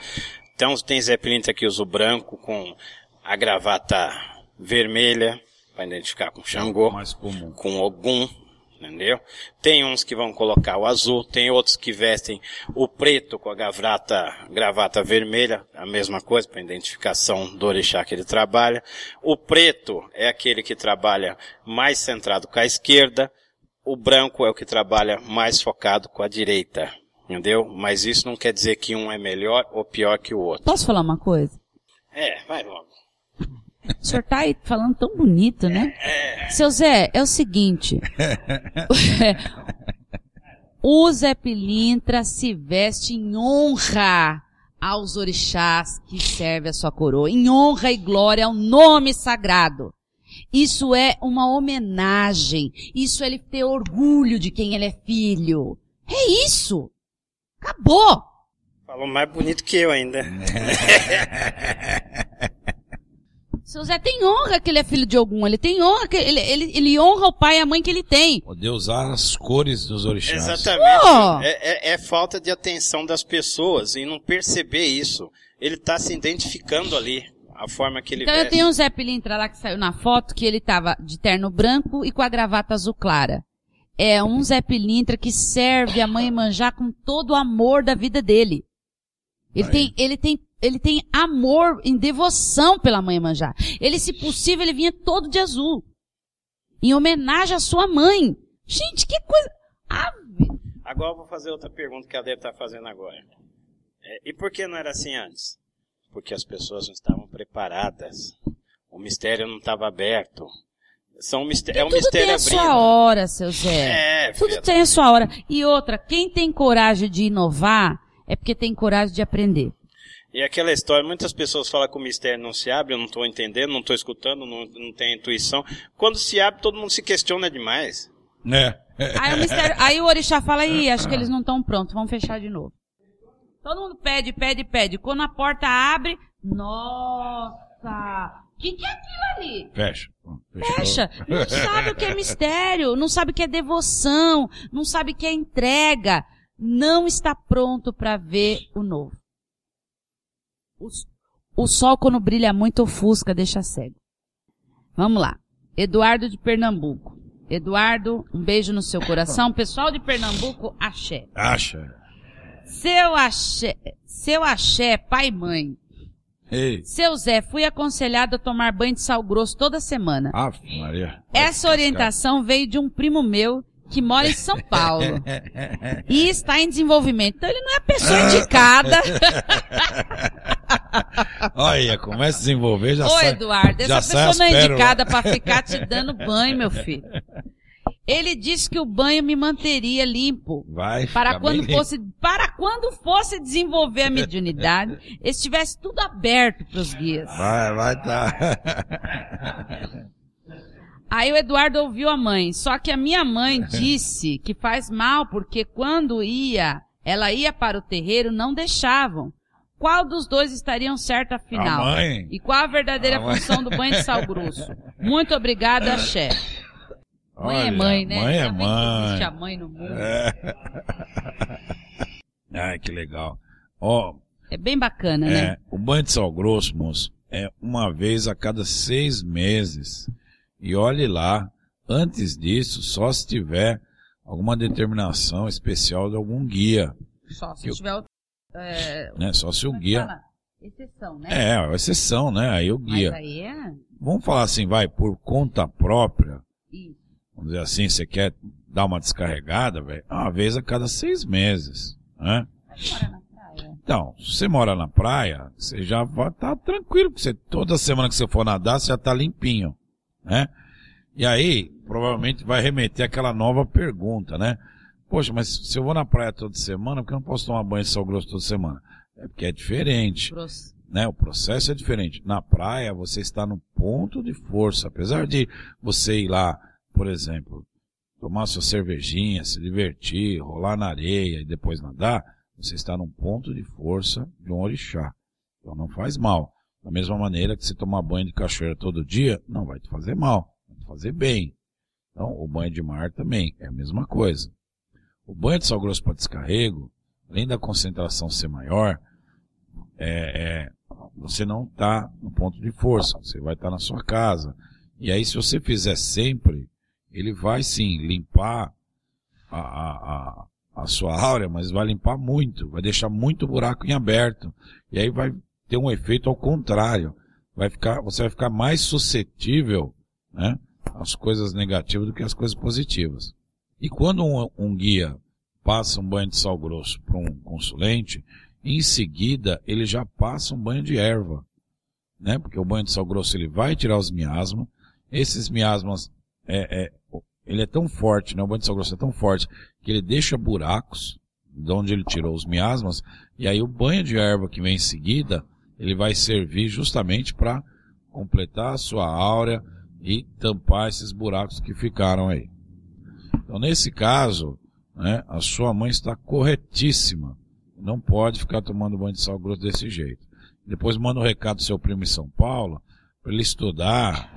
Então tem Zé Pilintra que usa o branco com a gravata vermelha, para identificar com Xangô, Mais comum. com Ogum, entendeu? Tem uns que vão colocar o azul, tem outros que vestem o preto com a gravata, gravata vermelha, a mesma coisa para identificação do orixá que ele trabalha. O preto é aquele que trabalha mais centrado com a esquerda, o branco é o que trabalha mais focado com a direita, entendeu? Mas isso não quer dizer que um é melhor ou pior que o outro. Posso falar uma coisa? É, vai logo. O senhor tá aí falando tão bonito, né? Seu Zé, é o seguinte. o Zé Pilintra se veste em honra aos orixás que serve a sua coroa. Em honra e glória ao nome sagrado. Isso é uma homenagem. Isso é ele ter orgulho de quem ele é filho. É isso. Acabou. Falou mais bonito que eu ainda. Seu Zé tem honra que ele é filho de algum. Ele tem honra que ele, ele, ele honra o pai e a mãe que ele tem. Poder usar as cores dos orixás. Exatamente. Oh! É, é- é falta de atenção das pessoas e não perceber isso. Ele está se identificando ali, a forma que ele Então eu veste. tenho um Zé Pilintra lá que saiu na foto que ele tava de terno branco e com a gravata azul clara. É um Zé Pilintra que serve a mãe Manjá com todo o amor da vida dele. Ele Aí. tem, ele tem, ele tem amor em devoção pela mãe Manjá. Ele, se possível, ele vinha todo de azul. Em homenagem à sua mãe. Gente, que coisa. Ave. Agora eu vou fazer outra pergunta que ela deve estar fazendo agora. É, e por que não era assim antes? Porque as pessoas não estavam preparadas. O mistério não estava aberto. São misté é um Tudo mistério tem a abrindo. sua hora, seu Zé. É, Tudo filha. tem a sua hora. E outra, quem tem coragem de inovar é porque tem coragem de aprender. E aquela história, muitas pessoas falam que o mistério não se abre, eu não estou entendendo, não estou escutando, não, não tenho intuição. Quando se abre, todo mundo se questiona demais. É. Aí o, mistério, aí o orixá fala, ih, acho que eles não estão prontos, vamos fechar de novo. Todo mundo pede, pede, pede. Quando a porta abre, nossa, o que, que é aquilo ali? Fecha. Fechou. Fecha. Não sabe o que é mistério, não sabe o que é devoção, não sabe o que é entrega. Não está pronto para ver o novo. O, sol quando brilha muito ofusca, deixa cego. Vamos lá. Eduardo de Pernambuco. Eduardo, um beijo no seu coração. Pessoal de Pernambuco, axé. Acha. Seu axé, seu axé, pai e mãe. Ei. Seu Zé, fui aconselhado a tomar banho de sal grosso toda semana. Ave Maria. Essa orientação veio de um primo meu que mora em São Paulo e está em desenvolvimento. Então ele não é a pessoa indicada. Olha, começa a desenvolver, já Ô sai. Eduardo, já essa pessoa não é indicada para ficar te dando banho, meu filho. Ele disse que o banho me manteria limpo. Vai Para quando fosse, para quando fosse desenvolver a mediunidade, estivesse tudo aberto para os guias. Vai, vai tá. Aí o Eduardo ouviu a mãe. Só que a minha mãe disse que faz mal porque quando ia, ela ia para o terreiro, não deixavam. Qual dos dois estariam certo afinal? A mãe. E qual a verdadeira A mãe. função do banho de sal grosso? Muito obrigada, chefe. Mãe é Olha, mãe, né? Mãe é que Existe a mãe. mãe no mundo. É. Ai, que legal. Ó, É bem bacana, né? é, o banho de sal grosso, moço, é uma vez a cada seis meses. E olhe lá, antes disso, só se tiver alguma determinação especial de algum guia, Só se Eu- tiver. É, né? Só se o é guia... fala? Exceção, né? É, exceção, né? Aí o Mas guia. aí é. Vamos falar assim, vai, por conta própria, Isso. vamos dizer assim, você quer dar uma descarregada, velho, uma vez a cada seis meses, né? Mas mora na praia. Então, se você mora na praia, você já vai estar tranquilo, porque você, toda semana que você for nadar, você já tá limpinho, né? E aí, provavelmente vai remeter aquela nova pergunta, né? Poxa, mas se eu vou na praia toda semana, por que eu não posso tomar banho de sal grosso toda semana? É porque é diferente Grosso. né? O processo é diferente. Na praia, você está no ponto de força. Apesar de você ir lá, por exemplo, tomar sua cervejinha, se divertir, rolar na areia e depois nadar, você está num ponto de força de um orixá. Então não faz mal. Da mesma maneira que você tomar banho de cachoeira todo dia, não vai te fazer mal, vai te fazer bem. Então, o banho de mar também é a mesma coisa. O banho de sal grosso para descarrego, além da concentração ser maior, é, é, você não está no ponto de força, você vai estar na sua casa. E aí, se você fizer sempre, ele vai sim limpar a, a, a, a sua áurea, mas vai limpar muito, vai deixar muito buraco em aberto. E aí vai ter um efeito ao contrário. Vai ficar, você vai ficar mais suscetível, né, às coisas negativas do que às coisas positivas. E quando um, um guia passa um banho de sal grosso para um consulente, em seguida ele já passa um banho de erva, né? Porque o banho de sal grosso ele vai tirar os miasmas. Esses miasmas, é, é, ele é tão forte, né? O banho de sal grosso é tão forte que ele deixa buracos de onde ele tirou os miasmas. E aí o banho de erva que vem em seguida, ele vai servir justamente para completar a sua áurea e tampar esses buracos que ficaram aí. Então nesse caso, né, a sua mãe está corretíssima. Não pode ficar tomando banho de sal grosso desse jeito. Depois manda um recado do seu primo em São Paulo, para ele estudar,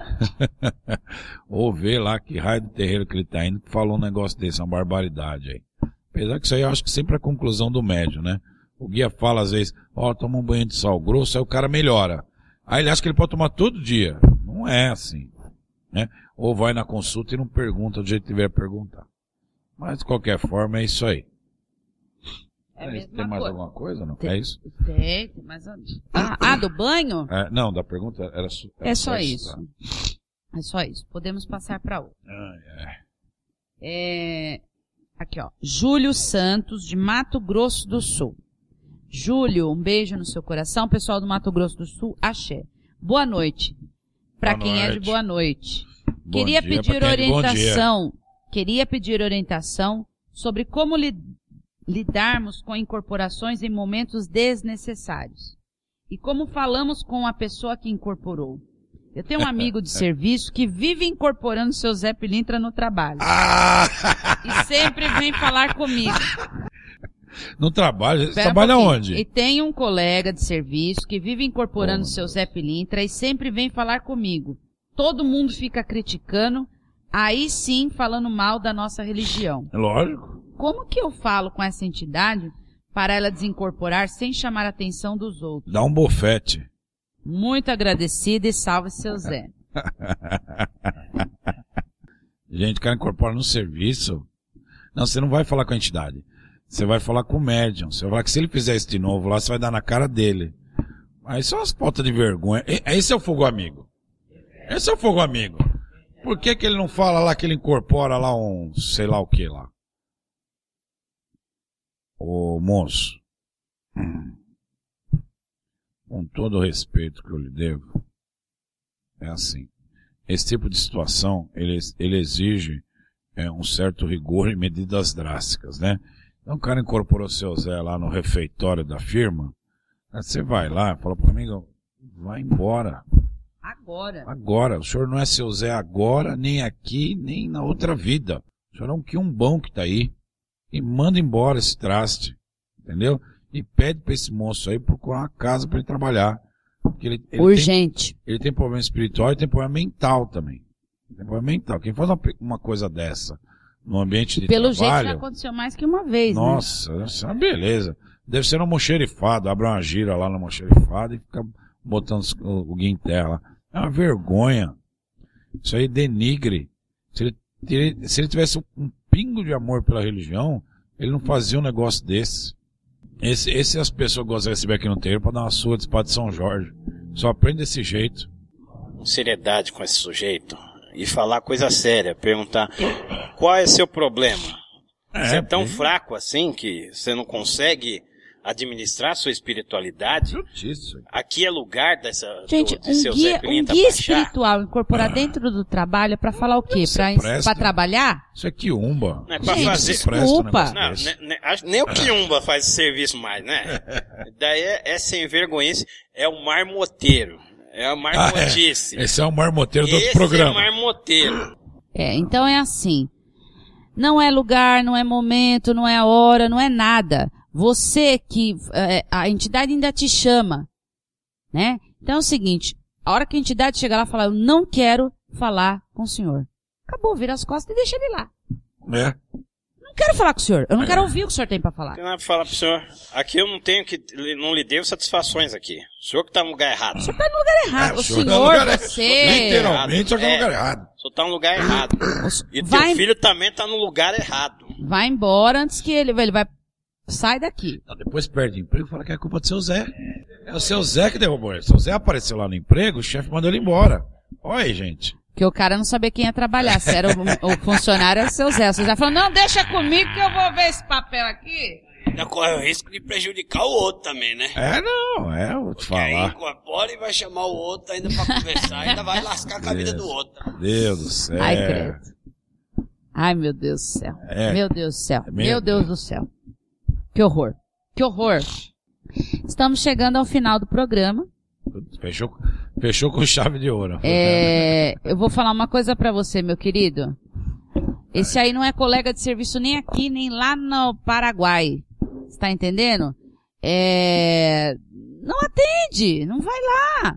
ou ver lá que raio de terreiro que ele está indo, que falou um negócio desse, uma barbaridade aí. Apesar que isso aí eu acho que sempre é a conclusão do médio, né? O guia fala às vezes, ó, oh, toma um banho de sal grosso, aí o cara melhora. Aí ele acha que ele pode tomar todo dia. Não é assim, né? Ou vai na consulta e não pergunta do jeito que tiver a perguntar. Mas de qualquer forma é isso aí. É É, tem mais alguma coisa não? Tem. É isso? Tem, tem mais. Ah, ah, do banho? É, não, da pergunta era, era É só isso, isso. É só isso. Podemos passar para outro. Ai, ai. É, aqui, ó. Júlio Santos, de Mato Grosso do Sul. Júlio, um beijo no seu coração. Pessoal do Mato Grosso do Sul, axé. Boa noite. Para quem é de noite. boa noite. Bom Queria dia pedir é orientação. Queria pedir orientação sobre como li- lidarmos com incorporações em momentos desnecessários. E como falamos com a pessoa que incorporou. Eu tenho um amigo de serviço que vive incorporando seu Zé Pilintra no trabalho. Ah! E sempre vem falar comigo. No trabalho, você Espera um trabalha pouquinho. onde? E tem um colega de serviço que vive incorporando Oh, seu. Zé Pilintra e sempre vem falar comigo. Todo mundo fica criticando, aí sim falando mal da nossa religião. Lógico. Como que eu falo com essa entidade para ela desincorporar sem chamar a atenção dos outros? Dá um bofete. Muito agradecida e salve seu Zé. Gente, o cara incorpora no serviço. Não, você não vai falar com a entidade. Você vai falar com o médium. Você vai falar que se ele fizer isso de novo lá, você vai dar na cara dele. Aí são as pautas de vergonha. Esse é o fogo amigo. Esse é o fogo amigo. Por que que ele não fala lá que ele incorpora lá um, sei lá o que lá? Ô moço. hum, Com todo o respeito que eu lhe devo, é assim. Esse tipo de situação, ele, ele exige é, um certo rigor e medidas drásticas, né? Então o cara incorporou seu Zé lá no refeitório da firma, aí você vai lá, fala pro amigo, vai embora. Agora. Agora, o senhor não é seu Zé agora, nem aqui, nem na outra vida. O senhor é um quiumbão que tá aí. E manda embora esse traste. Entendeu? E pede pra esse moço aí procurar uma casa pra ele trabalhar. Porque ele, ele tem, Urgente. ele tem problema espiritual e tem problema mental também. Tem problema mental. Quem faz uma, uma coisa dessa no ambiente de Pelo jeito trabalho... já aconteceu mais que uma vez, né? Nossa, isso é uma beleza. Deve ser no almoxerifado, abre uma gira lá no almoxerifado e fica botando o, o guia em terra. É uma vergonha. Isso aí denigre. Se ele, se ele tivesse um pingo de amor pela religião, ele não fazia um negócio desse. Esse, esse as pessoas gostam de receber aqui no terreiro para dar uma surra de espada de São Jorge. Só aprende desse jeito. seriedade com esse sujeito e falar coisa séria, perguntar qual é seu problema. você é tão bem fraco assim que você não consegue administrar sua espiritualidade? justiça. Aqui é lugar dessa Gente, do, de um seu guia, um guia baixar? espiritual incorporar dentro do trabalho é pra falar o quê? É pra trabalhar? Isso é quiumba. Não é pra Gente, fazer. Um desculpa. negócio Não, ne- ne- acho- nem o Quiumba faz esse serviço mais, né? Daí é, é sem vergonhice, é o marmoteiro. É a Ah, marmotice. é. Esse é o marmoteiro do outro Esse programa. é marmoteiro. É, então é assim. Não é lugar, não é momento, não é hora, não é nada. Você que é, a entidade ainda te chama, né? Então é o seguinte, a hora que a entidade chegar lá e falar, eu não quero falar com o senhor. Acabou, vira as costas e deixa ele lá. É. Não não quero falar com o senhor. Eu não quero ouvir o que o senhor tem pra falar. Tem nada pra falar pro senhor. Aqui eu não tenho que. Não lhe devo satisfações aqui. O senhor que tá no lugar errado. O senhor tá no lugar errado. É, o senhor senhor, tá no lugar- você... Literalmente, só que é no lugar errado. O senhor tá no lugar errado. E Vai- teu filho também tá no lugar errado. Vai embora antes que ele, ele vai... Sai daqui. Não, depois perde emprego e fala que é culpa do seu Zé. É o seu Zé que derrubou ele. Seu Zé apareceu lá no emprego, o chefe mandou ele embora. Olha aí, gente. Porque o cara não sabia quem ia trabalhar. Se era o, o funcionário, era o seu Zé. O seu Zé falou, não, deixa comigo que eu vou ver esse papel aqui. Ainda corre o risco de prejudicar o outro também, né? É, não, é, vou te Aí falar. incorpora e vai chamar o outro ainda pra conversar, ainda vai lascar com a vida do outro. Deus do céu. Ai, credo. Ai, meu Deus do céu. É. Meu Deus do céu. Meu Meu Deus do céu. Que horror. Que horror. Estamos chegando ao final do programa. Fechou, fechou com chave de ouro. É, eu vou falar uma coisa pra você, meu querido. Esse aí não é colega de serviço nem aqui, nem lá no Paraguai. Você tá entendendo? É, não atende, não vai lá.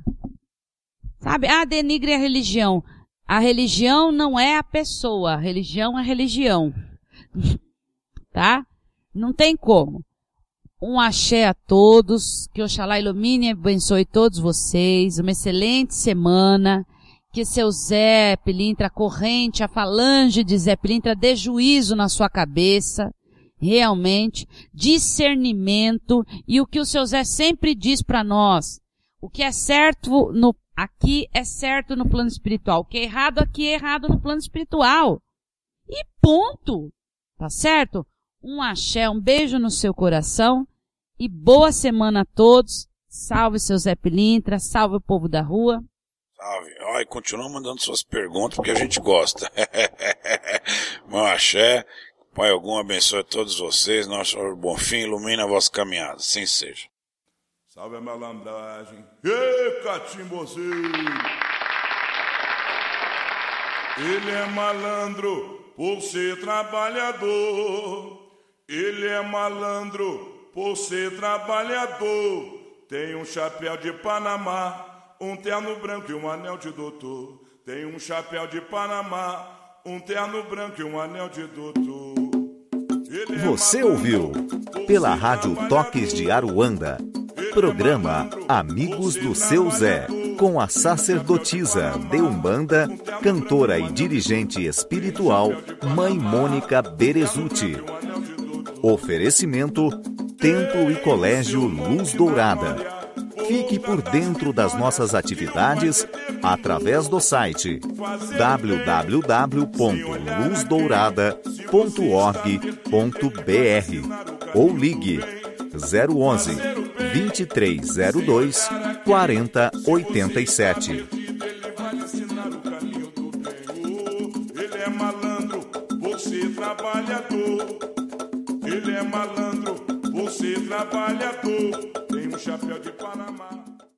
Sabe? Ah, denigre a religião. A religião não é a pessoa, a religião é a religião. tá? Não tem como. Um axé a todos, que Oxalá ilumine e abençoe todos vocês, uma excelente semana, que seu Zé Pilintra, a corrente, a falange de Zé Pilintra dê juízo na sua cabeça, realmente, discernimento, e o que o seu Zé sempre diz para nós, o que é certo no, aqui é certo no plano espiritual, o que é errado aqui é errado no plano espiritual. E ponto! Tá certo? Um axé, um beijo no seu coração e boa semana a todos. Salve seu Zé Pilintra, salve o povo da rua. Salve. Ó, e continua mandando suas perguntas porque a gente gosta. Meu axé, Pai algum abençoe a todos vocês, nosso Senhor Bonfim, ilumina a vossa caminhada. Assim seja. Salve a malandragem. Ê, catimbozeiro! Ele é malandro por ser trabalhador. Ele é malandro por ser trabalhador. Tem um chapéu de Panamá, um terno branco e um anel de doutor. Tem um chapéu de Panamá, um terno branco e um anel de doutor. Ele é Você malandro ouviu, pela Rádio. Toques de Aruanda, programa Amigos do Seu Zé, com a sacerdotisa de Umbanda, cantora e dirigente espiritual, Mãe Mônica Berezuti. Oferecimento Templo e Colégio Luz Dourada. Fique por dentro das nossas atividades através do site www.luzdourada.org.br ou ligue 011 2302 4087. Malandro ser trabalhador. Tem um chapéu de Panamá.